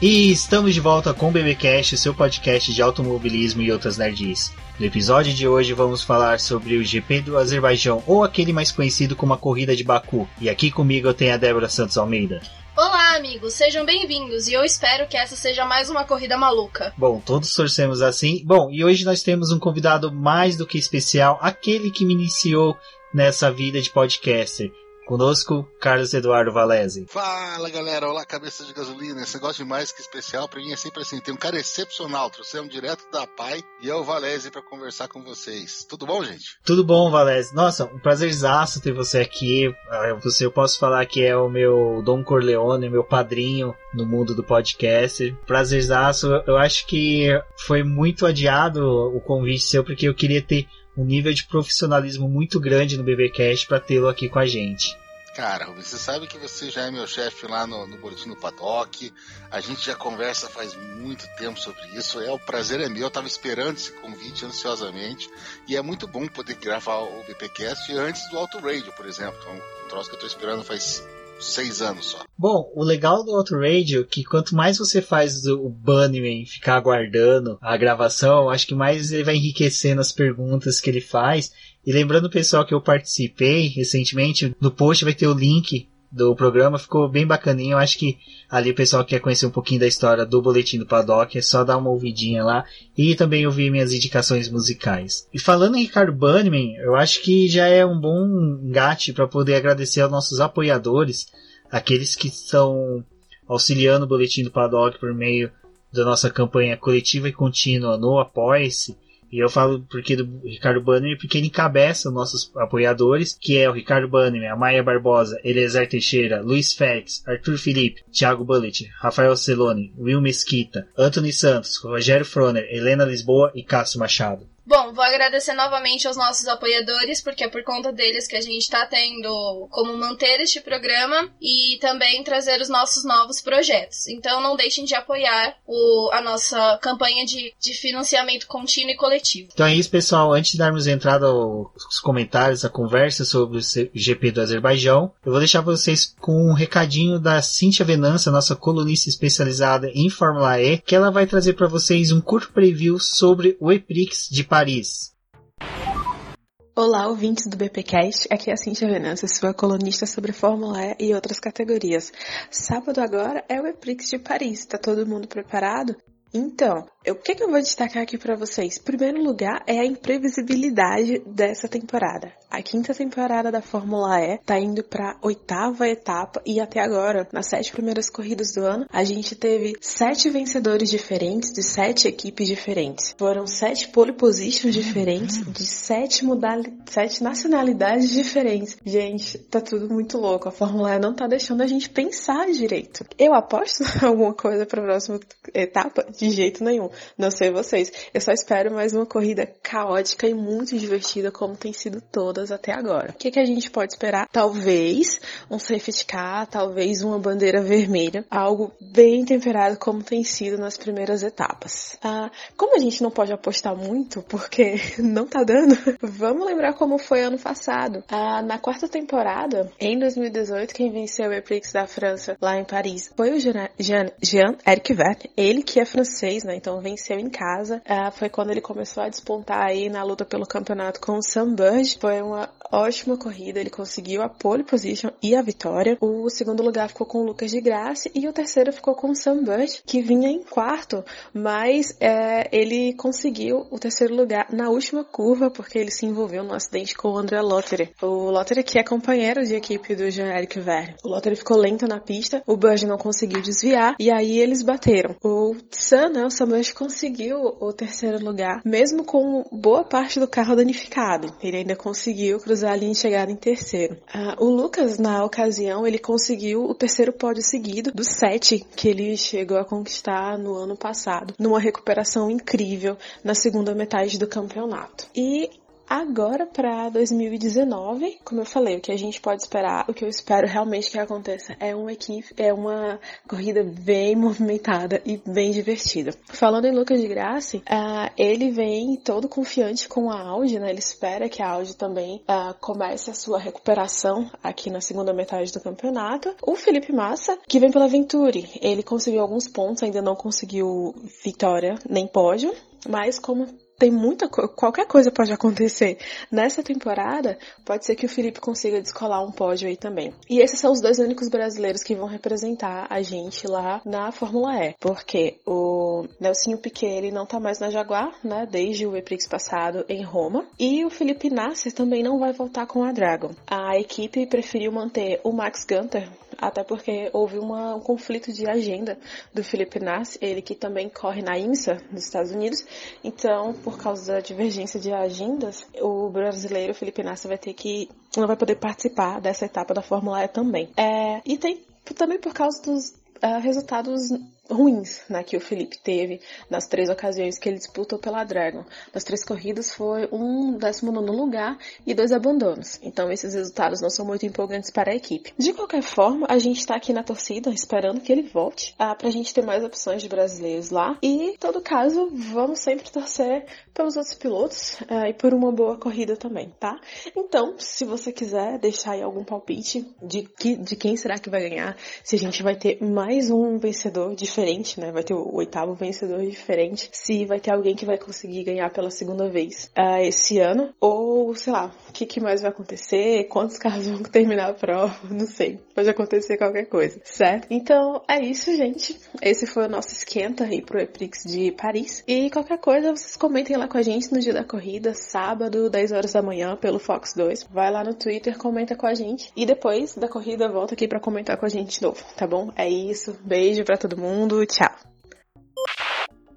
E estamos de volta com o BBcast, seu podcast de automobilismo e outras nerds. No episódio de hoje vamos falar sobre o GP do Azerbaijão, ou aquele mais conhecido como a Corrida de Baku. E aqui comigo eu tenho a Débora Santos Almeida. Olá, amigos, sejam bem-vindos e eu espero que essa seja mais uma corrida maluca. Bom, todos torcemos assim. Bom, e hoje nós temos um convidado mais do que especial, aquele que me iniciou nessa vida de podcaster. Conosco, Carlos Eduardo Valese. Fala galera, olá cabeça de gasolina. Esse negócio de mais que especial pra mim é sempre assim: tem um cara excepcional, trouxemos direto da PAI e é o Valese para conversar com vocês. Tudo bom, gente? Tudo bom, Valese. Nossa, um prazerzaço ter você aqui. Você, eu posso falar que é o meu Dom Corleone, meu padrinho no mundo do podcast. Prazerzaço. Eu acho que foi muito adiado o convite seu porque eu queria ter um nível de profissionalismo muito grande no BBcast para tê-lo aqui com a gente. Cara, você sabe que você já é meu chefe lá no, no Boletim do Paddock. A gente já conversa faz muito tempo sobre isso. É o prazer é meu. Eu tava esperando esse convite ansiosamente. E é muito bom poder gravar o BPcast antes do Auto Radio, por exemplo. É um troço que eu tô esperando faz seis anos só. Bom, o legal do Auto Radio é que quanto mais você faz o Bunnyman ficar aguardando a gravação, acho que mais ele vai enriquecendo as perguntas que ele faz. E lembrando o pessoal que eu participei recentemente, no post vai ter o link do programa, ficou bem bacaninho. Eu acho que ali o pessoal que quer conhecer um pouquinho da história do Boletim do Paddock, é só dar uma ouvidinha lá e também ouvir minhas indicações musicais. E falando em Ricardo eu acho que já é um bom engate para poder agradecer aos nossos apoiadores, aqueles que estão auxiliando o Boletim do Paddock por meio da nossa campanha coletiva e contínua no Apoia-se e eu falo porque do Ricardo Banner, porque ele encabeça nossos apoiadores, que é o Ricardo Banner, a Maia Barbosa, Eliezer Teixeira, Luiz Félix, Arthur Felipe, Thiago Bullet, Rafael Celone, Will Mesquita, Anthony Santos, Rogério Froner, Helena Lisboa e Cássio Machado. Bom, vou agradecer novamente aos nossos apoiadores, porque é por conta deles que a gente está tendo como manter este programa e também trazer os nossos novos projetos. Então não deixem de apoiar o, a nossa campanha de, de financiamento contínuo e coletivo. Então é isso, pessoal. Antes de darmos entrada aos comentários, a conversa sobre o GP do Azerbaijão, eu vou deixar vocês com um recadinho da Cintia Venança, nossa colunista especializada em Fórmula E, que ela vai trazer para vocês um curto preview sobre o EPRIX de Paris Paris. Olá, ouvintes do BPcast. Aqui é a Cintia Venâncio, sua colunista sobre Fórmula E e outras categorias. Sábado agora é o EPRIX de Paris. Tá todo mundo preparado? Então, o que, que eu vou destacar aqui para vocês? Primeiro lugar, é a imprevisibilidade dessa temporada. A quinta temporada da Fórmula E tá indo para oitava etapa e até agora, nas sete primeiras corridas do ano, a gente teve sete vencedores diferentes de sete equipes diferentes. Foram sete pole positions diferentes de sete sete nacionalidades diferentes. Gente, tá tudo muito louco. A Fórmula E não tá deixando a gente pensar direito. Eu aposto alguma coisa para próxima etapa de jeito nenhum. Não sei vocês. Eu só espero mais uma corrida caótica e muito divertida como tem sido todas até agora. O que, que a gente pode esperar? Talvez um safety car, talvez uma bandeira vermelha, algo bem temperado como tem sido nas primeiras etapas. Ah, como a gente não pode apostar muito porque não tá dando, vamos lembrar como foi ano passado. Ah, na quarta temporada, em 2018, quem venceu o Eprix da França lá em Paris foi o Jean-Eric Verne, ele que é francês, né? Então venceu em casa. Uh, foi quando ele começou a despontar aí na luta pelo campeonato com o Sam Burge. Foi uma ótima corrida, ele conseguiu a pole position e a vitória. O segundo lugar ficou com o Lucas de Graça e o terceiro ficou com o Sam Burge, que vinha em quarto, mas é, ele conseguiu o terceiro lugar na última curva porque ele se envolveu no acidente com o André Lottery. O Lottery que é companheiro de equipe do Jean-Eric Verne. O Lottery ficou lento na pista, o Burge não conseguiu desviar e aí eles bateram. O Sam, né, o Sam Conseguiu o terceiro lugar, mesmo com boa parte do carro danificado. Ele ainda conseguiu cruzar a linha de em terceiro. Uh, o Lucas, na ocasião, ele conseguiu o terceiro pódio seguido dos sete que ele chegou a conquistar no ano passado, numa recuperação incrível na segunda metade do campeonato. E agora para 2019, como eu falei, o que a gente pode esperar, o que eu espero realmente que aconteça é uma equipe, é uma corrida bem movimentada e bem divertida. Falando em Lucas de Graça, uh, ele vem todo confiante com a Audi, né? Ele espera que a Audi também uh, comece a sua recuperação aqui na segunda metade do campeonato. O Felipe Massa, que vem pela Venturi, ele conseguiu alguns pontos, ainda não conseguiu vitória nem pódio, mas como tem muita qualquer coisa pode acontecer nessa temporada. Pode ser que o Felipe consiga descolar um pódio aí também. E esses são os dois únicos brasileiros que vão representar a gente lá na Fórmula E, porque o Nelsinho Piquet ele não tá mais na Jaguar, né, desde o Eprix passado em Roma, e o Felipe Nasser também não vai voltar com a Dragon. A equipe preferiu manter o Max Gunter até porque houve uma, um conflito de agenda do Felipe Nassi, ele que também corre na IMSA, nos Estados Unidos. Então, por causa da divergência de agendas, o brasileiro Felipe Nassi vai ter que não vai poder participar dessa etapa da Fórmula E também. É, e tem também por causa dos uh, resultados ruins né, que o Felipe teve nas três ocasiões que ele disputou pela Dragon. Nas três corridas foi um 19 lugar e dois abandonos. Então esses resultados não são muito empolgantes para a equipe. De qualquer forma, a gente está aqui na torcida esperando que ele volte uh, para a gente ter mais opções de brasileiros lá. E, em todo caso, vamos sempre torcer pelos outros pilotos uh, e por uma boa corrida também, tá? Então, se você quiser deixar aí algum palpite de, que, de quem será que vai ganhar, se a gente vai ter mais um vencedor diferente diferente, né? Vai ter o oitavo vencedor diferente. Se vai ter alguém que vai conseguir ganhar pela segunda vez uh, esse ano. Ou, sei lá, o que, que mais vai acontecer? Quantos carros vão terminar a prova? Não sei. Pode acontecer qualquer coisa, certo? Então, é isso, gente. Esse foi o nosso esquenta aí pro Eprix de Paris. E qualquer coisa, vocês comentem lá com a gente no dia da corrida, sábado, 10 horas da manhã, pelo Fox 2. Vai lá no Twitter, comenta com a gente. E depois da corrida, volta aqui para comentar com a gente de novo, tá bom? É isso. Beijo para todo mundo mundo. Tchau.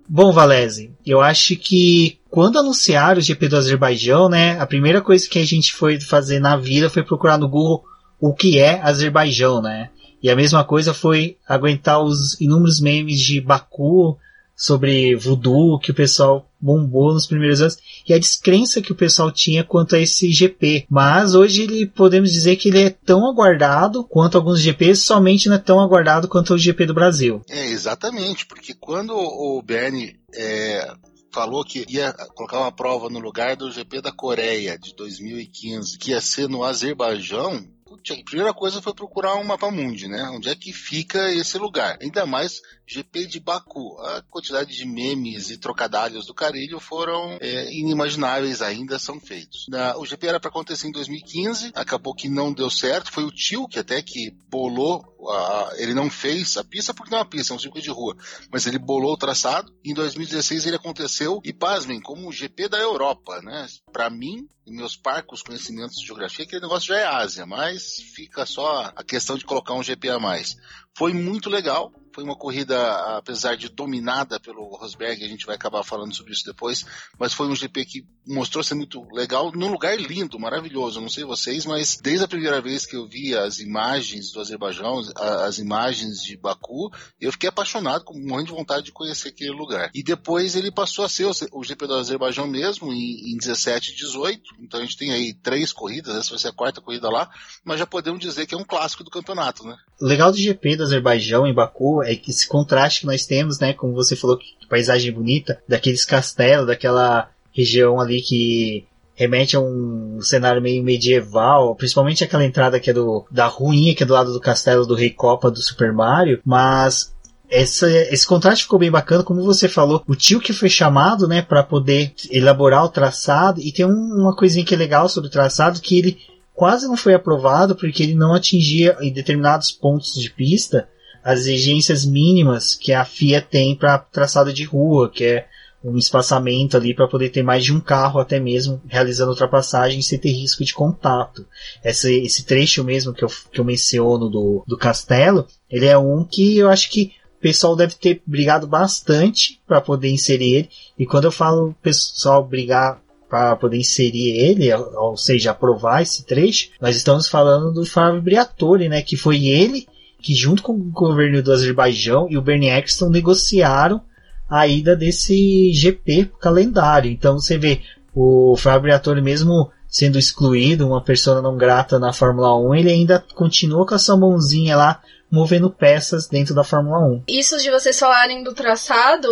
Bom, Valese, eu acho que quando anunciaram o GP do Azerbaijão, né, a primeira coisa que a gente foi fazer na vida foi procurar no Google o que é Azerbaijão, né? E a mesma coisa foi aguentar os inúmeros memes de Baku, sobre voodoo que o pessoal bombou nos primeiros anos e a descrença que o pessoal tinha quanto a esse GP. Mas hoje ele podemos dizer que ele é tão aguardado quanto alguns GPs, somente não é tão aguardado quanto o GP do Brasil. É, exatamente, porque quando o Bernie é, falou que ia colocar uma prova no lugar do GP da Coreia de 2015, que ia ser no Azerbaijão, a primeira coisa foi procurar um mapa mundi, né? Onde é que fica esse lugar? Ainda mais GP de Baku. A quantidade de memes e trocadilhos do Carilho foram é, inimagináveis ainda são feitos. Na, o GP era para acontecer em 2015, acabou que não deu certo. Foi o tio que até que bolou a, ele não fez a pista porque não é uma pista, é um circuito de rua, mas ele bolou o traçado. Em 2016 ele aconteceu e pasmem, como o GP da Europa, né? Para mim, e meus parcos conhecimentos de geografia, aquele negócio já é Ásia, mas fica só a questão de colocar um GP a mais. Foi muito legal, foi uma corrida, apesar de dominada pelo Rosberg, a gente vai acabar falando sobre isso depois, mas foi um GP que mostrou ser muito legal, num lugar lindo, maravilhoso. Não sei vocês, mas desde a primeira vez que eu vi as imagens do Azerbaijão, as imagens de Baku, eu fiquei apaixonado, com um monte de vontade de conhecer aquele lugar. E depois ele passou a ser o GP do Azerbaijão mesmo, em, em 17 e 18. Então a gente tem aí três corridas, essa vai ser a quarta corrida lá, mas já podemos dizer que é um clássico do campeonato, né? Legal do GP do Azerbaijão em Baku é esse contraste que nós temos, né, como você falou, que paisagem bonita, daqueles castelos, daquela região ali que remete a um cenário meio medieval, principalmente aquela entrada que é do, da ruinha que é do lado do castelo do Rei Copa do Super Mario, mas essa, esse contraste ficou bem bacana, como você falou, o tio que foi chamado, né, para poder elaborar o traçado, e tem um, uma coisinha que é legal sobre o traçado, que ele quase não foi aprovado porque ele não atingia em determinados pontos de pista as exigências mínimas que a FIA tem para traçado de rua, que é um espaçamento ali para poder ter mais de um carro até mesmo realizando ultrapassagem sem ter risco de contato. Esse, esse trecho mesmo que eu, que eu menciono do, do castelo, ele é um que eu acho que o pessoal deve ter brigado bastante para poder inserir ele. E quando eu falo pessoal brigar para poder inserir ele, ou seja, aprovar esse trecho, nós estamos falando do Fábio Briatore, né, que foi ele que junto com o governo do Azerbaijão e o Bernie Eccleston negociaram a ida desse GP calendário. Então você vê o Fábio Briatore mesmo sendo excluído, uma pessoa não grata na Fórmula 1, ele ainda continua com a sua mãozinha lá movendo peças dentro da Fórmula 1. Isso de vocês falarem do traçado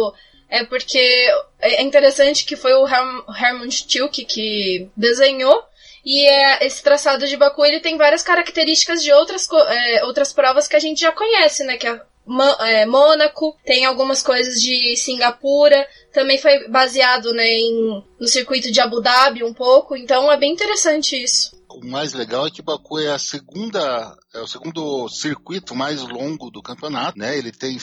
é porque é interessante que foi o Hermann Tilke que desenhou e é, esse traçado de Baku ele tem várias características de outras, é, outras provas que a gente já conhece, né? Que é, é Mônaco, tem algumas coisas de Singapura, também foi baseado né, em, no circuito de Abu Dhabi um pouco, então é bem interessante isso. O mais legal é que Baku é a segunda, é o segundo circuito mais longo do campeonato, né? Ele tem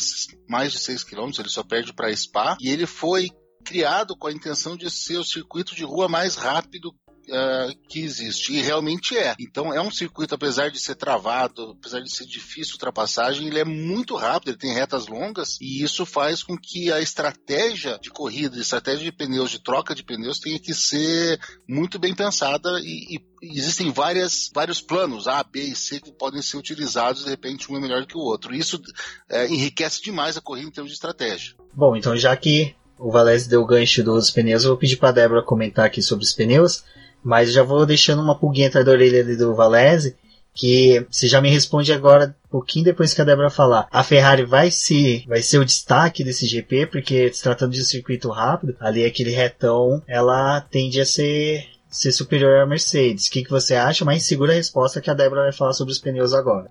mais de 6 km, ele só perde para Spa e ele foi criado com a intenção de ser o circuito de rua mais rápido uh, que existe. E realmente é. Então é um circuito, apesar de ser travado, apesar de ser difícil ultrapassagem, ele é muito rápido, ele tem retas longas e isso faz com que a estratégia de corrida, estratégia de pneus, de troca de pneus, tenha que ser muito bem pensada e, e existem várias, vários planos, A, B e C, que podem ser utilizados, de repente um é melhor que o outro. Isso é, enriquece demais a corrida em termos de estratégia. Bom, então já que o Valese deu o gancho dos pneus, eu vou pedir para a Débora comentar aqui sobre os pneus. Mas já vou deixando uma pulguinha atrás da orelha do Valese, que você já me responde agora, um pouquinho depois que a Débora falar. A Ferrari vai se vai ser o destaque desse GP, porque se tratando de um circuito rápido, ali aquele retão, ela tende a ser ser superior à Mercedes. O que, que você acha? Mas segura a resposta que a Débora vai falar sobre os pneus agora.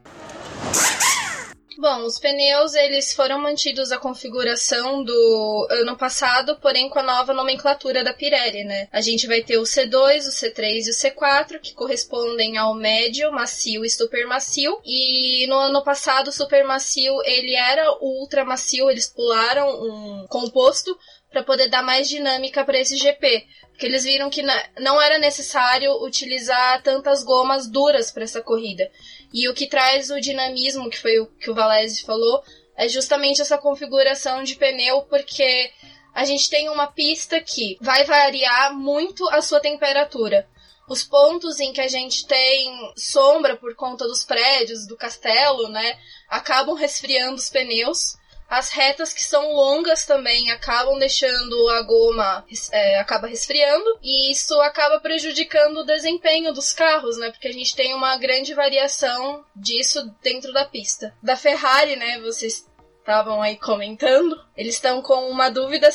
Bom, os pneus eles foram mantidos a configuração do ano passado, porém com a nova nomenclatura da Pirelli, né? A gente vai ter o C2, o C3 e o C4, que correspondem ao médio, macio e super macio. E no ano passado o super macio ele era o ultra macio, eles pularam um composto para poder dar mais dinâmica para esse GP, porque eles viram que não era necessário utilizar tantas gomas duras para essa corrida. E o que traz o dinamismo, que foi o que o Valese falou, é justamente essa configuração de pneu, porque a gente tem uma pista que vai variar muito a sua temperatura. Os pontos em que a gente tem sombra por conta dos prédios, do castelo, né, acabam resfriando os pneus. As retas que são longas também acabam deixando a goma é, acaba resfriando e isso acaba prejudicando o desempenho dos carros, né? Porque a gente tem uma grande variação disso dentro da pista. Da Ferrari, né? Vocês estavam aí comentando, eles estão com uma dúvida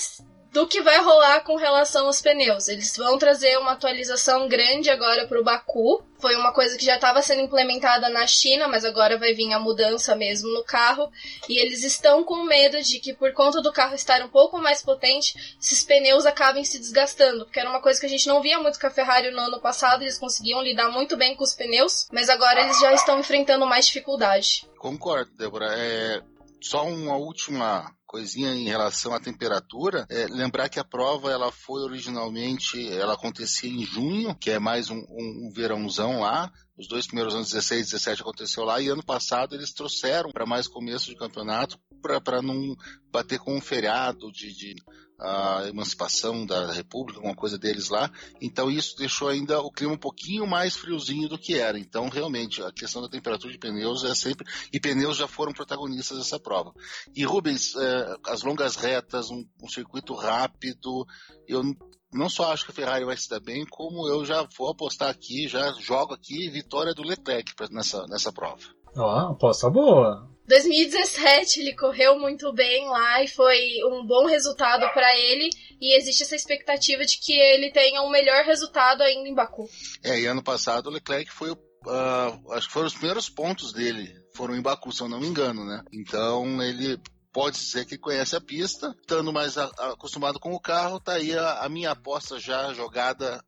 do que vai rolar com relação aos pneus. Eles vão trazer uma atualização grande agora para o Baku. Foi uma coisa que já estava sendo implementada na China, mas agora vai vir a mudança mesmo no carro. E eles estão com medo de que, por conta do carro estar um pouco mais potente, esses pneus acabem se desgastando. Porque era uma coisa que a gente não via muito com a Ferrari no ano passado. Eles conseguiam lidar muito bem com os pneus, mas agora eles já estão enfrentando mais dificuldade. Concordo, Débora. É só uma última coisinha em relação à temperatura, é, lembrar que a prova ela foi originalmente, ela acontecia em junho, que é mais um, um, um verãozão lá, os dois primeiros anos, 16 e 17, aconteceu lá, e ano passado eles trouxeram para mais começo de campeonato, para não bater com um feriado de, de a emancipação da República, alguma coisa deles lá. Então isso deixou ainda o clima um pouquinho mais friozinho do que era. Então realmente a questão da temperatura de pneus é sempre e pneus já foram protagonistas dessa prova. E Rubens, é, as longas retas, um, um circuito rápido, eu não só acho que a Ferrari vai se dar bem, como eu já vou apostar aqui, já jogo aqui vitória do Leclerc nessa, nessa prova. Ó, oh, aposta boa. 2017 ele correu muito bem lá e foi um bom resultado para ele e existe essa expectativa de que ele tenha um melhor resultado ainda em Baku. É, e ano passado o Leclerc foi uh, acho que foram os primeiros pontos dele foram em Baku, se eu não me engano, né? Então ele pode dizer que conhece a pista, estando mais a, acostumado com o carro, tá aí a, a minha aposta já jogada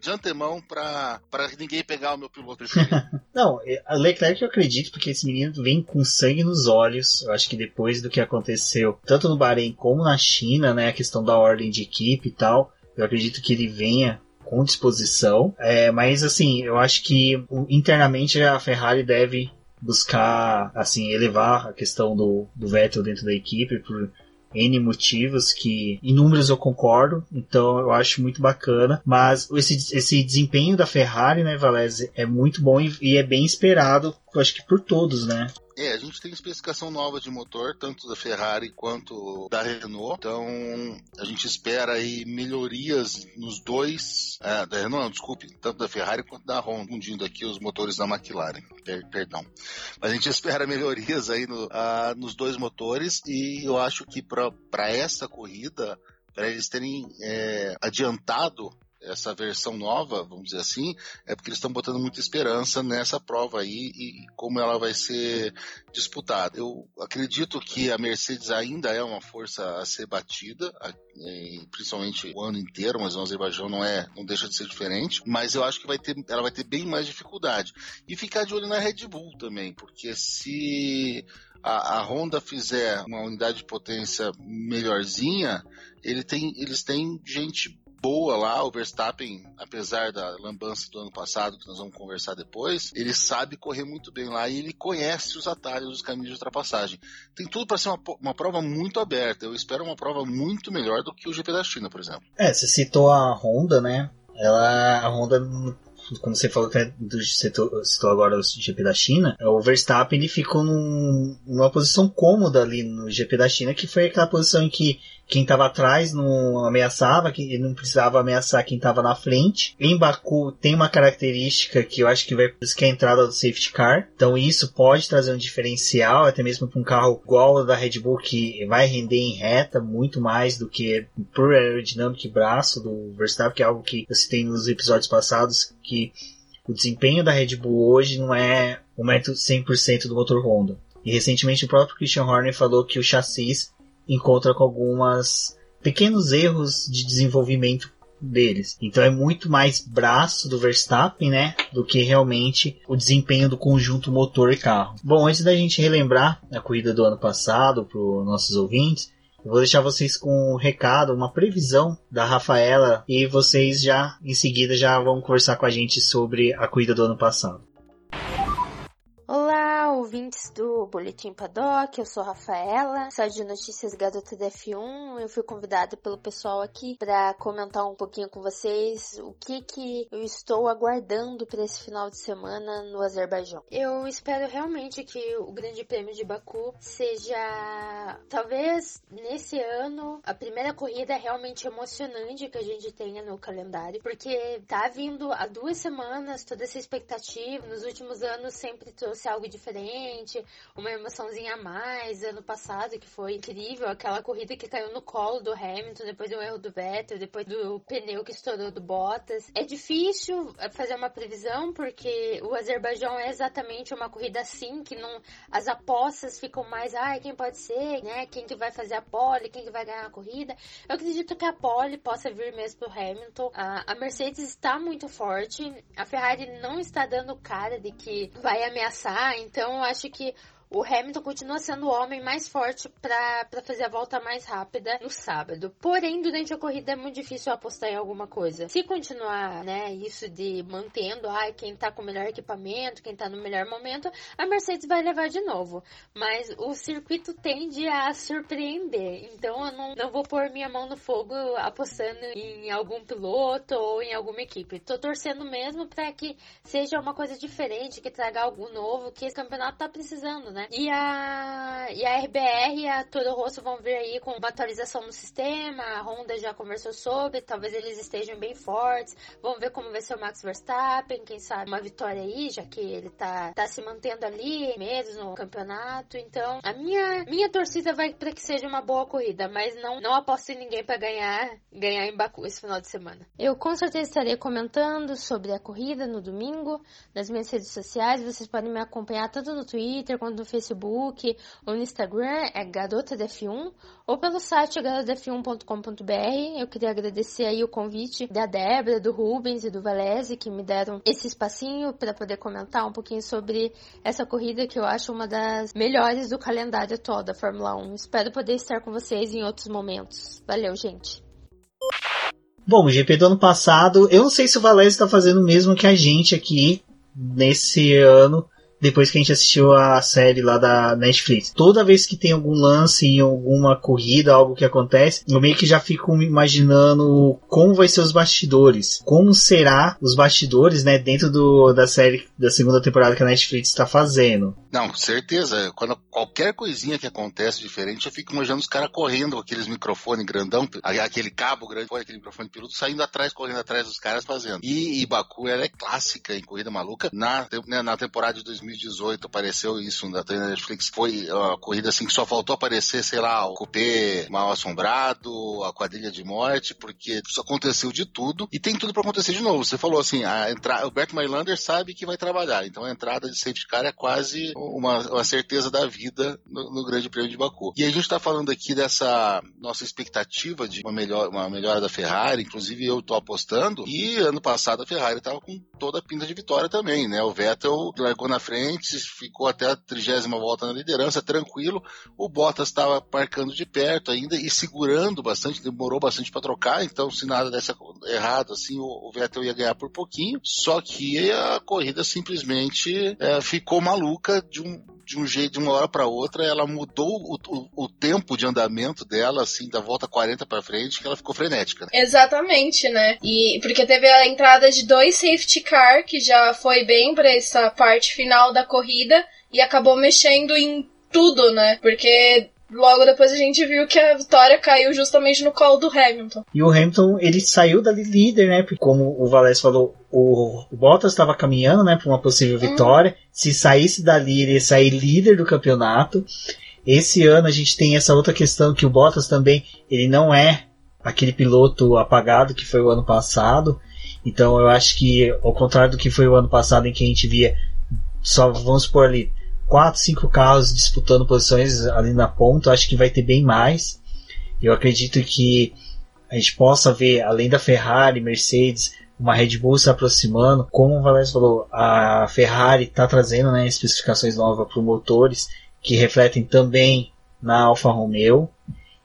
de antemão para ninguém pegar o meu piloto. Não, a Leclerc eu acredito porque esse menino vem com sangue nos olhos. Eu acho que depois do que aconteceu, tanto no Bahrein como na China, né, a questão da ordem de equipe e tal, eu acredito que ele venha com disposição. É, mas assim, eu acho que internamente a Ferrari deve buscar assim elevar a questão do, do Vettel dentro da equipe por N motivos que em números eu concordo, então eu acho muito bacana, mas esse, esse desempenho da Ferrari, né, Valese, é muito bom e, e é bem esperado, eu acho que por todos, né? É, a gente tem especificação nova de motor, tanto da Ferrari quanto da Renault. Então, a gente espera aí melhorias nos dois. É, da Renault, não, desculpe, tanto da Ferrari quanto da Honda, fundindo aqui os motores da McLaren. Per, perdão. Mas a gente espera melhorias aí no, nos dois motores e eu acho que para essa corrida, para eles terem é, adiantado essa versão nova, vamos dizer assim, é porque eles estão botando muita esperança nessa prova aí e como ela vai ser disputada. Eu acredito que a Mercedes ainda é uma força a ser batida, principalmente o ano inteiro, mas o Azerbaijão não é, não deixa de ser diferente, mas eu acho que vai ter, ela vai ter bem mais dificuldade. E ficar de olho na Red Bull também, porque se a, a Honda fizer uma unidade de potência melhorzinha, ele tem, eles têm gente boa lá, o Verstappen, apesar da lambança do ano passado, que nós vamos conversar depois, ele sabe correr muito bem lá e ele conhece os atalhos, os caminhos de ultrapassagem. Tem tudo para ser uma, uma prova muito aberta. Eu espero uma prova muito melhor do que o GP da China, por exemplo. É, você citou a Honda, né? Ela, a Honda como você falou do, citou, agora o GP da China, o Verstappen ele ficou num, numa posição cômoda ali no GP da China, que foi aquela posição em que quem estava atrás não ameaçava, que não precisava ameaçar quem estava na frente. Em Baku tem uma característica que eu acho que vai que é a entrada do safety car. Então isso pode trazer um diferencial, até mesmo para um carro igual ao da Red Bull que vai render em reta muito mais do que por aerodinâmica e braço do Verstappen, que é algo que eu citei nos episódios passados, que o desempenho da Red Bull hoje não é o método 100% do motor Honda. E recentemente o próprio Christian Horner falou que o chassis encontra com algumas pequenos erros de desenvolvimento deles. Então é muito mais braço do Verstappen, né, do que realmente o desempenho do conjunto motor e carro. Bom, antes da gente relembrar a corrida do ano passado para os nossos ouvintes, eu vou deixar vocês com um recado, uma previsão da Rafaela e vocês já em seguida já vão conversar com a gente sobre a corrida do ano passado. Ouvintes do Boletim Paddock, eu sou Rafaela, sou de notícias garota da F1. Eu fui convidada pelo pessoal aqui para comentar um pouquinho com vocês o que que eu estou aguardando para esse final de semana no Azerbaijão. Eu espero realmente que o Grande Prêmio de Baku seja, talvez nesse ano, a primeira corrida realmente emocionante que a gente tenha no calendário, porque tá vindo há duas semanas toda essa expectativa. Nos últimos anos sempre trouxe algo diferente, uma emoçãozinha a mais. Ano passado, que foi incrível, aquela corrida que caiu no colo do Hamilton, depois do erro do Vettel, depois do pneu que estourou do Bottas. É difícil fazer uma previsão, porque o Azerbaijão é exatamente uma corrida assim, que não as apostas ficam mais, ai, ah, quem pode ser, né? Quem que vai fazer a pole, quem que vai ganhar a corrida. Eu acredito que a pole possa vir mesmo pro Hamilton. A, a Mercedes está muito forte, a Ferrari não está dando cara de que vai ameaçar então eu acho que o Hamilton continua sendo o homem mais forte para fazer a volta mais rápida no sábado. Porém, durante a corrida é muito difícil apostar em alguma coisa. Se continuar, né, isso de mantendo, ai, quem tá com o melhor equipamento, quem tá no melhor momento, a Mercedes vai levar de novo. Mas o circuito tende a surpreender. Então eu não, não vou pôr minha mão no fogo apostando em algum piloto ou em alguma equipe. Tô torcendo mesmo para que seja uma coisa diferente, que traga algo novo, que esse campeonato tá precisando, né? E a, e a RBR e a Toro Rosso vão vir aí com uma atualização no sistema, a Honda já conversou sobre, talvez eles estejam bem fortes. Vamos ver como vai ser o Max Verstappen, quem sabe uma vitória aí, já que ele tá, tá se mantendo ali mesmo no campeonato. Então, a minha, minha torcida vai para que seja uma boa corrida, mas não, não aposto em ninguém para ganhar, ganhar em Baku esse final de semana. Eu com certeza estarei comentando sobre a corrida no domingo nas minhas redes sociais. Vocês podem me acompanhar tanto no Twitter quanto no Facebook ou no Instagram é Garota F1 ou pelo site garotaf1.com.br. Eu queria agradecer aí o convite da Débora, do Rubens e do Valese que me deram esse espacinho para poder comentar um pouquinho sobre essa corrida que eu acho uma das melhores do calendário atual da Fórmula 1. Espero poder estar com vocês em outros momentos. Valeu, gente! Bom, o GP do ano passado, eu não sei se o Valese está fazendo o mesmo que a gente aqui nesse ano depois que a gente assistiu a série lá da Netflix. Toda vez que tem algum lance em alguma corrida, algo que acontece, eu meio que já fico imaginando como vai ser os bastidores. Como será os bastidores, né, dentro do, da série da segunda temporada que a Netflix está fazendo. Não, certeza. Quando qualquer coisinha que acontece diferente, eu fico imaginando os caras correndo com aqueles microfones grandão, aquele cabo grande, aquele microfone piloto, saindo atrás, correndo atrás dos caras fazendo. E, e Baku, ela é clássica em Corrida Maluca. Na, né, na temporada de 2018 apareceu isso na Netflix. Foi uma corrida assim que só faltou aparecer, sei lá, o cupê mal assombrado, a quadrilha de morte, porque isso aconteceu de tudo e tem tudo para acontecer de novo. Você falou assim, a entrada, o Bert Mylander sabe que vai trabalhar, então a entrada de safety car é quase uma, uma certeza da vida no, no, Grande Prêmio de Baku. E a gente está falando aqui dessa nossa expectativa de uma, melhor, uma melhora da Ferrari, inclusive eu estou apostando, e ano passado a Ferrari estava com toda a pinta de vitória também, né? O Vettel largou na frente, ficou até a trigésima volta na liderança, tranquilo. O Bottas estava marcando de perto ainda e segurando bastante, demorou bastante para trocar, então se nada desse errado, assim, o, Vettel ia ganhar por pouquinho. Só que a corrida simplesmente é, ficou maluca de um, de um jeito, de uma hora para outra, ela mudou o, o, o, tempo de andamento dela, assim, da volta 40 para frente, que ela ficou frenética. Né? Exatamente, né? E porque teve a entrada de dois safety car, que já foi bem para essa parte final da corrida, e acabou mexendo em tudo, né? Porque logo depois a gente viu que a vitória caiu justamente no colo do Hamilton. E o Hamilton, ele saiu dali líder, né? Porque como o Valés falou, o, Bottas estava caminhando, né, para uma possível vitória. Uhum. Se saísse dali, ele ia sair líder do campeonato. Esse ano a gente tem essa outra questão que o Bottas também, ele não é aquele piloto apagado que foi o ano passado. Então eu acho que, ao contrário do que foi o ano passado, em que a gente via só, vamos por ali, quatro, cinco carros disputando posições ali na ponta, eu acho que vai ter bem mais. Eu acredito que a gente possa ver, além da Ferrari, Mercedes, uma Red Bull se aproximando. Como o Valério falou, a Ferrari está trazendo né, especificações novas para motores que refletem também na Alfa Romeo.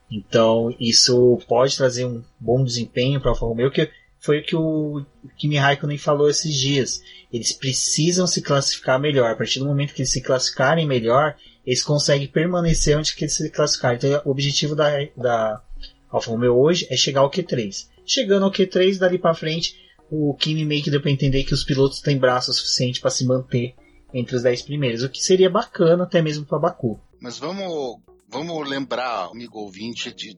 Então isso pode trazer um bom desempenho para a Alfa Romeo, que foi o que o Kimi Raikkonen falou esses dias. Eles precisam se classificar melhor. A partir do momento que eles se classificarem melhor, eles conseguem permanecer onde que eles se classificarem. Então, o objetivo da, da Alfa Romeo hoje é chegar ao Q3. Chegando ao Q3, dali para frente, o Kimi meio que deu para entender que os pilotos têm braço suficiente para se manter entre os 10 primeiros, o que seria bacana até mesmo para Baku. Mas vamos Vamos lembrar, amigo ouvinte, de,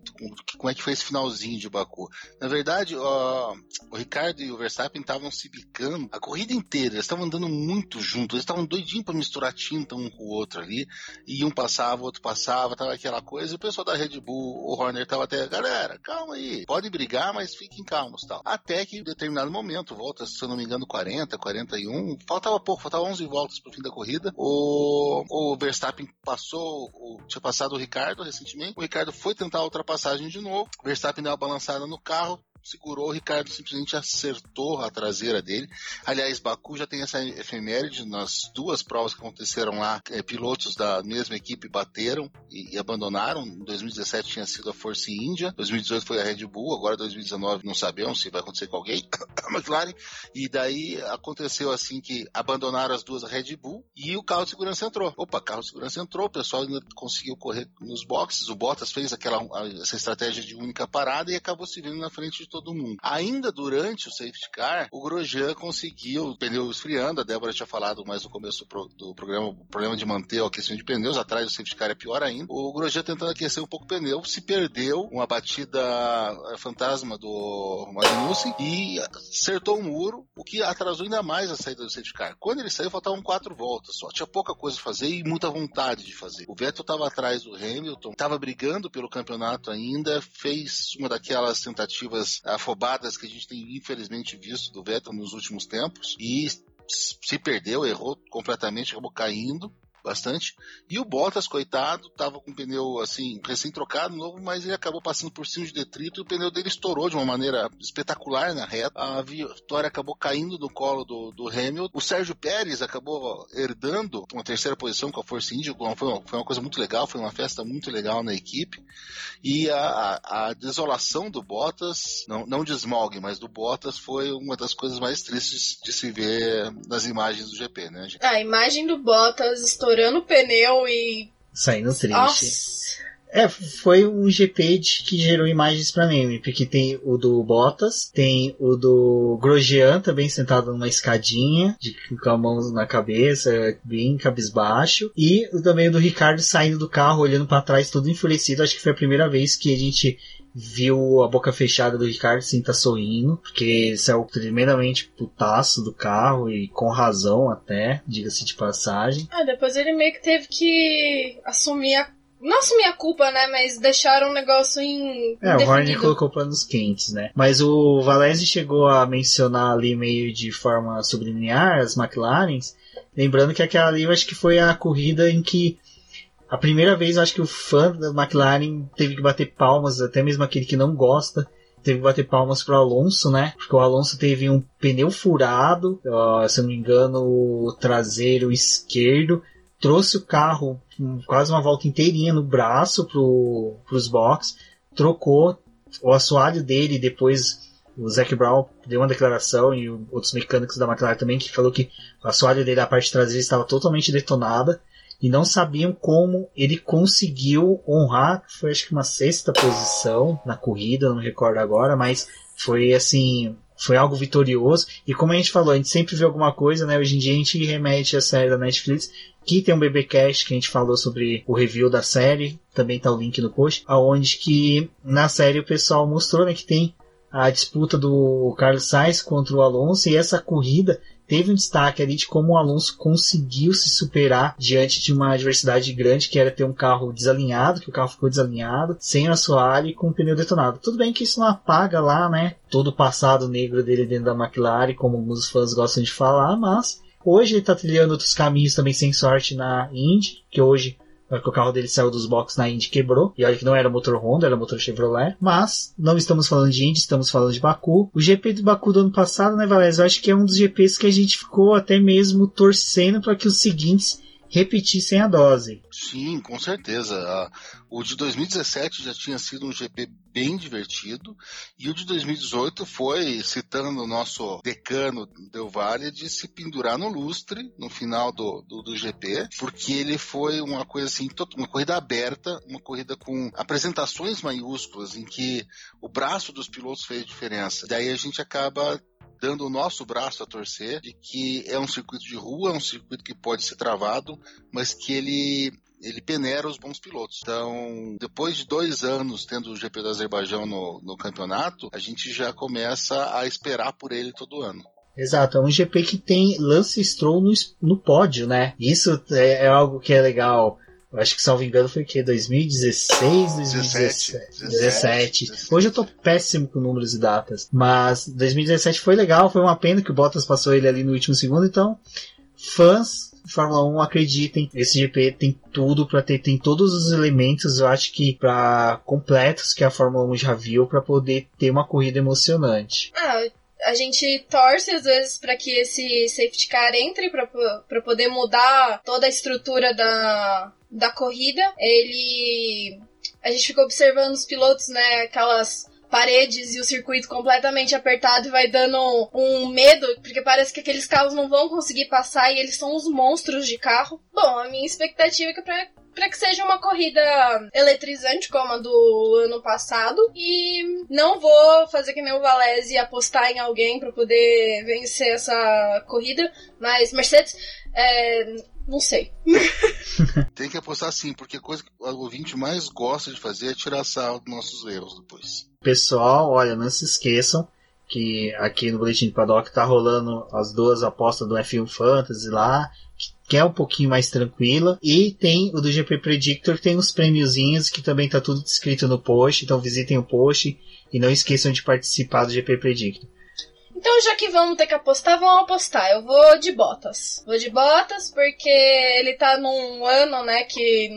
como é que foi esse finalzinho de Baku. Na verdade, ó, o Ricardo e o Verstappen estavam se bicando a corrida inteira. Eles estavam andando muito juntos. Eles estavam doidinhos para misturar tinta um com o outro ali. E um passava, o outro passava, tava aquela coisa. E o pessoal da Red Bull, o Horner, tava até, galera, calma aí. Pode brigar, mas fiquem calmos tal. Até que em determinado momento, volta, se eu não me engano, 40, 41, faltava pouco, faltava 11 voltas pro fim da corrida. O, o Verstappen passou, o, tinha passado o Ricardo recentemente. O Ricardo foi tentar a ultrapassagem de novo. O Verstappen deu uma balançada no carro, segurou, o Ricardo simplesmente acertou a traseira dele. Aliás, Baku já tem essa efeméride nas duas provas que aconteceram lá, é, pilotos da mesma equipe bateram e, e, abandonaram. Em 2017 tinha sido a Force India, 2018 foi a Red Bull, agora 2019 não sabemos se vai acontecer com alguém, a McLaren. E daí aconteceu assim que abandonaram as duas a Red Bull e o carro de segurança entrou. Opa, carro de segurança entrou, o pessoal ainda conseguiu correr nos boxes, o Bottas fez aquela essa estratégia de única parada e acabou se vendo na frente de todo mundo. Ainda durante o safety car, o Grosjean conseguiu o pneu esfriando. A Débora tinha falado mais no começo do, pro, do programa o problema de manter o aquecimento de pneus. Atrás do safety car é pior ainda. O Grosjean tentando aquecer um pouco o pneu, se perdeu uma batida eh, fantasma do Magnussen e acertou o muro, o que atrasou ainda mais a saída do safety car. Quando ele saiu, faltavam quatro voltas só. Tinha pouca coisa a fazer e muita vontade de fazer. O Vettel estava atrás do Hamilton, estava brigando pelo campeonato ainda, fez uma daquelas tentativas afobadas que a gente tem infelizmente visto do Vettel nos últimos tempos. E se perdeu, errou completamente, acabou caindo bastante. E o Bottas, coitado, tava com o pneu assim, recém-trocado, novo, mas ele acabou passando por cima de detrito e o pneu dele estourou de uma maneira espetacular na reta. A vitória acabou caindo no colo do, do Hamilton. O Sérgio Pérez acabou herdando uma terceira posição com a Force India, foi uma, foi uma coisa muito legal, foi uma festa muito legal na equipe. E a, a desolação do Bottas, não, não de Smog, mas do Bottas, foi uma das coisas mais tristes de se ver nas imagens do GP, né, gente? A imagem do Bottas estourando o pneu e. Saindo triste. Nossa! É, foi um GP de, que gerou imagens para meme, porque tem o do Bottas, tem o do Grosjean também sentado numa escadinha, de, com a mão na cabeça, bem cabisbaixo, e também o do Ricardo saindo do carro, olhando para trás, todo enfurecido. Acho que foi a primeira vez que a gente viu a boca fechada do Ricardo sim tá sorrindo, porque saiu tremendamente putaço do carro e com razão até, diga-se de passagem. Ah, depois ele meio que teve que assumir a não assumir a culpa, né? Mas deixaram o negócio em. É, o Horner colocou panos quentes, né? Mas o Valese chegou a mencionar ali meio de forma subliminar as McLarens. Lembrando que aquela ali eu acho que foi a corrida em que a primeira vez acho que o fã da McLaren teve que bater palmas, até mesmo aquele que não gosta, teve que bater palmas pro Alonso, né? Porque o Alonso teve um pneu furado, se eu não me engano, o traseiro esquerdo, trouxe o carro quase uma volta inteirinha no braço pro, pros box, trocou o assoalho dele, depois o Zac Brown deu uma declaração e outros mecânicos da McLaren também que falou que o assoalho dele, a parte traseira estava totalmente detonada e não sabiam como ele conseguiu honrar, foi acho que uma sexta posição na corrida, não me recordo agora, mas foi assim, foi algo vitorioso. E como a gente falou, a gente sempre vê alguma coisa, né? Hoje em dia a gente remete a série da Netflix que tem um BBcast que a gente falou sobre o review da série, também tá o link no post, aonde que na série o pessoal mostrou né, que tem a disputa do Carlos Sainz contra o Alonso e essa corrida teve um destaque ali de como o Alonso conseguiu se superar diante de uma adversidade grande que era ter um carro desalinhado, que o carro ficou desalinhado, sem assoalho e com o pneu detonado. Tudo bem que isso não apaga lá, né, todo o passado negro dele dentro da McLaren, como alguns fãs gostam de falar, mas Hoje ele está trilhando outros caminhos também sem sorte na Indy, que hoje que o carro dele saiu dos boxes na Indy quebrou. E olha que não era motor Honda, era motor Chevrolet. Mas não estamos falando de Indy, estamos falando de Baku. O GP do Baku do ano passado, né, Valéz? Eu acho que é um dos GPs que a gente ficou até mesmo torcendo para que os seguintes repetissem a dose. Sim, com certeza. O de 2017 já tinha sido um GP bem divertido e o de 2018 foi, citando o nosso decano Del Valle, de se pendurar no lustre no final do, do, do GP, porque ele foi uma coisa assim, uma corrida aberta, uma corrida com apresentações maiúsculas em que o braço dos pilotos fez diferença. Daí a gente acaba dando o nosso braço a torcer de que é um circuito de rua, é um circuito que pode ser travado, mas que ele ele peneira os bons pilotos. Então, depois de dois anos tendo o GP do Azerbaijão no, no campeonato, a gente já começa a esperar por ele todo ano. Exato, é um GP que tem Lance Stroll no, no pódio, né? Isso é, é algo que é legal. Eu acho que, salvo engano, foi o quê? 2016, 2017? 17, 17. Hoje eu tô péssimo com números e datas. Mas 2017 foi legal, foi uma pena que o Bottas passou ele ali no último segundo, então fãs de Fórmula 1 acreditem, esse GP tem tudo para ter, tem todos os elementos, eu acho que para completos que a Fórmula 1 já viu para poder ter uma corrida emocionante. Ah, a gente torce às vezes para que esse safety car entre para poder mudar toda a estrutura da, da corrida. Ele a gente fica observando os pilotos, né, aquelas paredes e o circuito completamente apertado e vai dando um medo, porque parece que aqueles carros não vão conseguir passar e eles são os monstros de carro. Bom, a minha expectativa é que pra para que seja uma corrida eletrizante como a do ano passado e não vou fazer que o Valese apostar em alguém para poder vencer essa corrida, mas Mercedes é, não sei. Tem que apostar sim, porque a coisa que o ouvinte mais gosta de fazer é tirar sal dos nossos erros depois. Pessoal, olha, não se esqueçam que aqui no Boletim de Paddock tá rolando as duas apostas do F1 Fantasy lá que é um pouquinho mais tranquila. E tem o do GP Predictor, tem os prêmiozinhos que também tá tudo descrito no post. Então visitem o post e não esqueçam de participar do GP Predictor. Então, já que vamos ter que apostar, vamos apostar. Eu vou de Bottas. Vou de Bottas porque ele tá num ano, né, que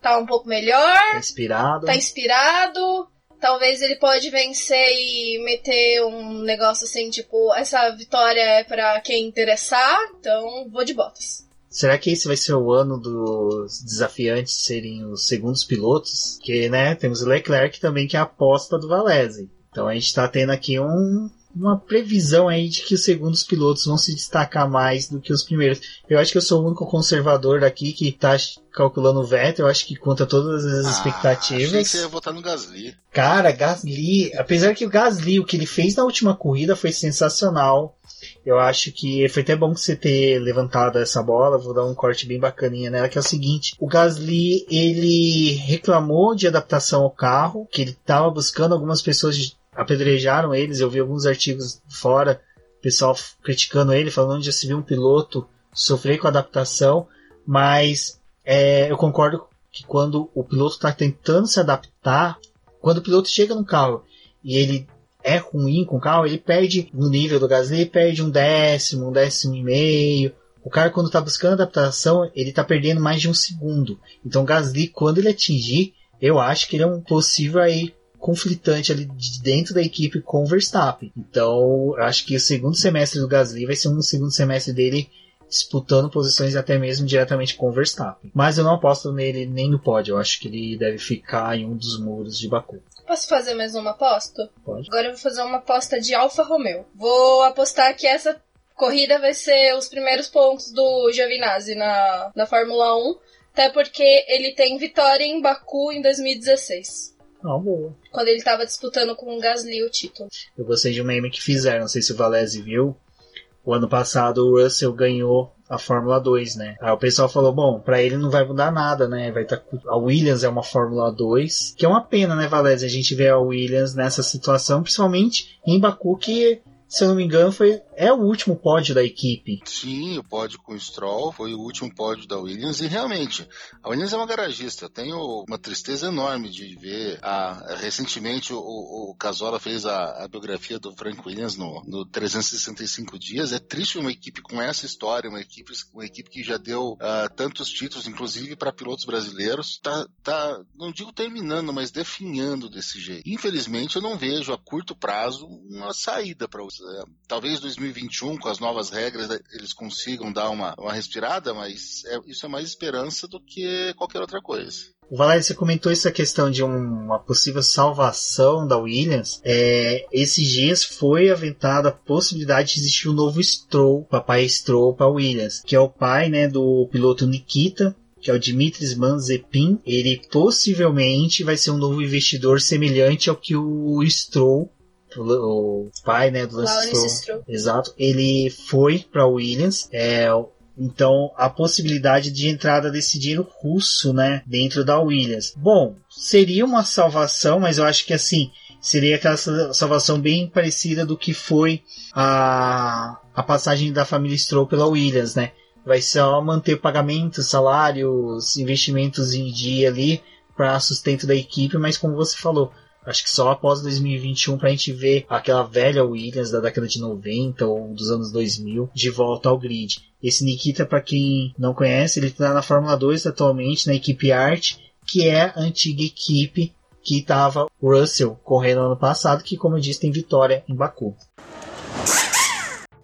tá um pouco melhor. Tá inspirado. Tá inspirado. Talvez ele pode vencer e meter um negócio assim, tipo, essa vitória é para quem interessar, então vou de Bottas. Será que esse vai ser o ano dos desafiantes serem os segundos pilotos? Que, né, temos o Leclerc também que é a aposta do Valese. Então a gente tá tendo aqui um, uma previsão aí de que os segundos pilotos vão se destacar mais do que os primeiros. Eu acho que eu sou o único conservador daqui que tá calculando o Vettel, eu acho que conta todas as ah, expectativas. Achei que você ia votar no Gasly. Cara, Gasly, apesar que o Gasly, o que ele fez na última corrida foi sensacional. Eu acho que foi até bom você ter levantado essa bola. Vou dar um corte bem bacaninha nela, que é o seguinte: o Gasly ele reclamou de adaptação ao carro, que ele estava buscando algumas pessoas apedrejaram eles. Eu vi alguns artigos fora, pessoal criticando ele, falando onde já se viu um piloto sofrer com a adaptação, mas é, eu concordo que quando o piloto está tentando se adaptar, quando o piloto chega no carro e ele é ruim com o carro, ele perde no nível do Gasly, perde um décimo, um décimo e meio. O cara, quando está buscando adaptação, ele está perdendo mais de um segundo. Então, Gasly, quando ele atingir, eu acho que ele é um possível aí conflitante ali de dentro da equipe com o Verstappen. Então, acho que o segundo semestre do Gasly vai ser um segundo semestre dele disputando posições até mesmo diretamente com o Verstappen. Mas eu não aposto nele nem no pódio. Eu acho que ele deve ficar em um dos muros de Baku. Posso fazer mais uma aposta? Pode. Agora eu vou fazer uma aposta de Alfa Romeo. Vou apostar que essa corrida vai ser os primeiros pontos do Giovinazzi na, na Fórmula 1. Até porque ele tem vitória em Baku em 2016. Ah, boa. Quando ele tava disputando com o Gasly o título. Eu gostei de um meme que fizeram, não sei se o Valese viu. O ano passado o Russell ganhou a Fórmula 2, né? Aí o pessoal falou, bom, para ele não vai mudar nada, né? Vai estar tá... a Williams é uma Fórmula 2, que é uma pena, né, Valese, a gente vê a Williams nessa situação, principalmente em Baku que se eu não me engano, foi é o último pódio da equipe. Sim, o pódio com o Stroll foi o último pódio da Williams e realmente a Williams é uma garagista. Eu tenho uma tristeza enorme de ver. A, recentemente o, o Casola fez a, a, biografia do Frank Williams no, no 365 dias. É triste uma equipe com essa história, uma equipe, uma equipe que já deu uh, tantos títulos, inclusive para pilotos brasileiros, tá, tá, não digo terminando, mas definhando desse jeito. Infelizmente, eu não vejo a curto prazo uma saída para é, talvez 2021, com as novas regras, é, eles consigam dar uma, uma respirada, mas é, isso é mais esperança do que qualquer outra coisa. O Valério, você comentou essa questão de um, uma possível salvação da Williams. É, esses dias foi aventada a possibilidade de existir um novo Stroll, papai Stroll para Williams, que é o pai né, do piloto Nikita, que é o Dimitris Manzepin. Ele possivelmente vai ser um novo investidor semelhante ao que o Stroll o pai, né, do Lance Stroll, exato, ele foi para Williams, é, então a possibilidade de entrada desse dinheiro russo, né, dentro da Williams. Bom, seria uma salvação, mas eu acho que assim seria aquela salvação bem parecida do que foi a, a passagem da família Stroll pela Williams, né? Vai só manter pagamentos, salários, investimentos em dia ali para sustento da equipe, mas como você falou, Acho que só após 2021 pra gente ver aquela velha Williams da década de 90 ou dos anos 2000 de volta ao grid. Esse Nikita, para quem não conhece, ele tá na Fórmula 2 atualmente, na equipe Art, que é a antiga equipe que estava Russell correndo ano passado, que como eu disse tem vitória em Baku.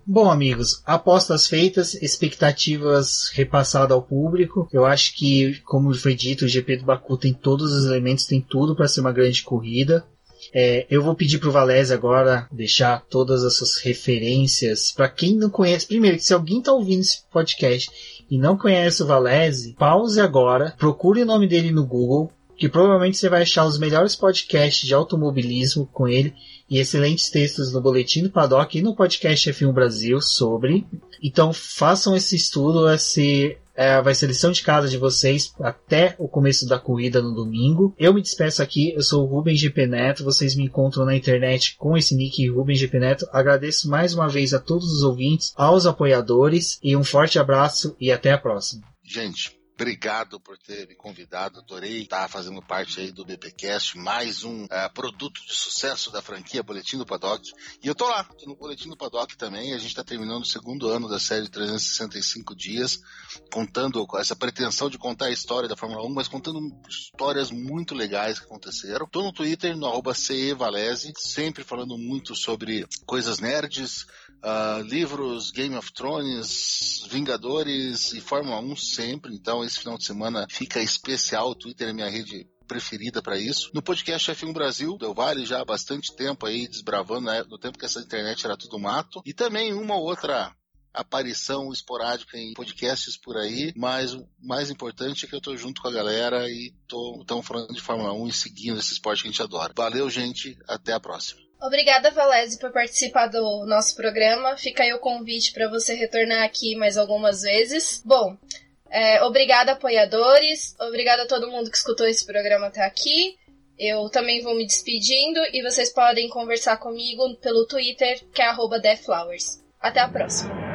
Bom, amigos, apostas feitas, expectativas repassadas ao público. Eu acho que, como foi dito, o GP do Baku tem todos os elementos, tem tudo para ser uma grande corrida. É, eu vou pedir para o Valese agora deixar todas as suas referências para quem não conhece. Primeiro, se alguém está ouvindo esse podcast e não conhece o Valese, pause agora, procure o nome dele no Google, que provavelmente você vai achar os melhores podcasts de automobilismo com ele e excelentes textos no Boletim do Paddock e no podcast F1 Brasil sobre. Então façam esse estudo, esse, é, vai ser lição de casa de vocês até o começo da corrida no domingo. Eu me despeço aqui, eu sou o Rubem GP Neto, vocês me encontram na internet com esse nick Rubem GP Neto. Agradeço mais uma vez a todos os ouvintes, aos apoiadores e um forte abraço e até a próxima. Gente, Obrigado por ter me convidado. Adorei estar fazendo parte aí do BPcast, mais um uh, produto de sucesso da franquia Boletim do Paddock. E eu tô lá, tô no Boletim do Paddock também. A gente está terminando o segundo ano da série 365 dias, contando essa pretensão de contar a história da Fórmula 1, mas contando histórias muito legais que aconteceram. Tô no Twitter, no arroba CEValese, sempre falando muito sobre coisas nerds, uh, livros, Game of Thrones, Vingadores e Fórmula 1 sempre. Então esse final de semana fica especial. O Twitter é minha rede preferida para isso. No podcast F1 Brasil, deu vale já há bastante tempo aí desbravando, né, no tempo que essa internet era tudo mato. E também uma outra aparição esporádica em podcasts por aí, mas o mais importante é que eu tô junto com a galera e tô tão falando de Fórmula 1 e seguindo esse esporte que a gente adora. Valeu, gente, até a próxima. Obrigada, Valese, por participar do nosso programa. Fica aí o convite para você retornar aqui mais algumas vezes. Bom, é, obrigada, apoiadores. Obrigada a todo mundo que escutou esse programa até aqui. Eu também vou me despedindo e vocês podem conversar comigo pelo Twitter, que é @deflowers. Até a próxima.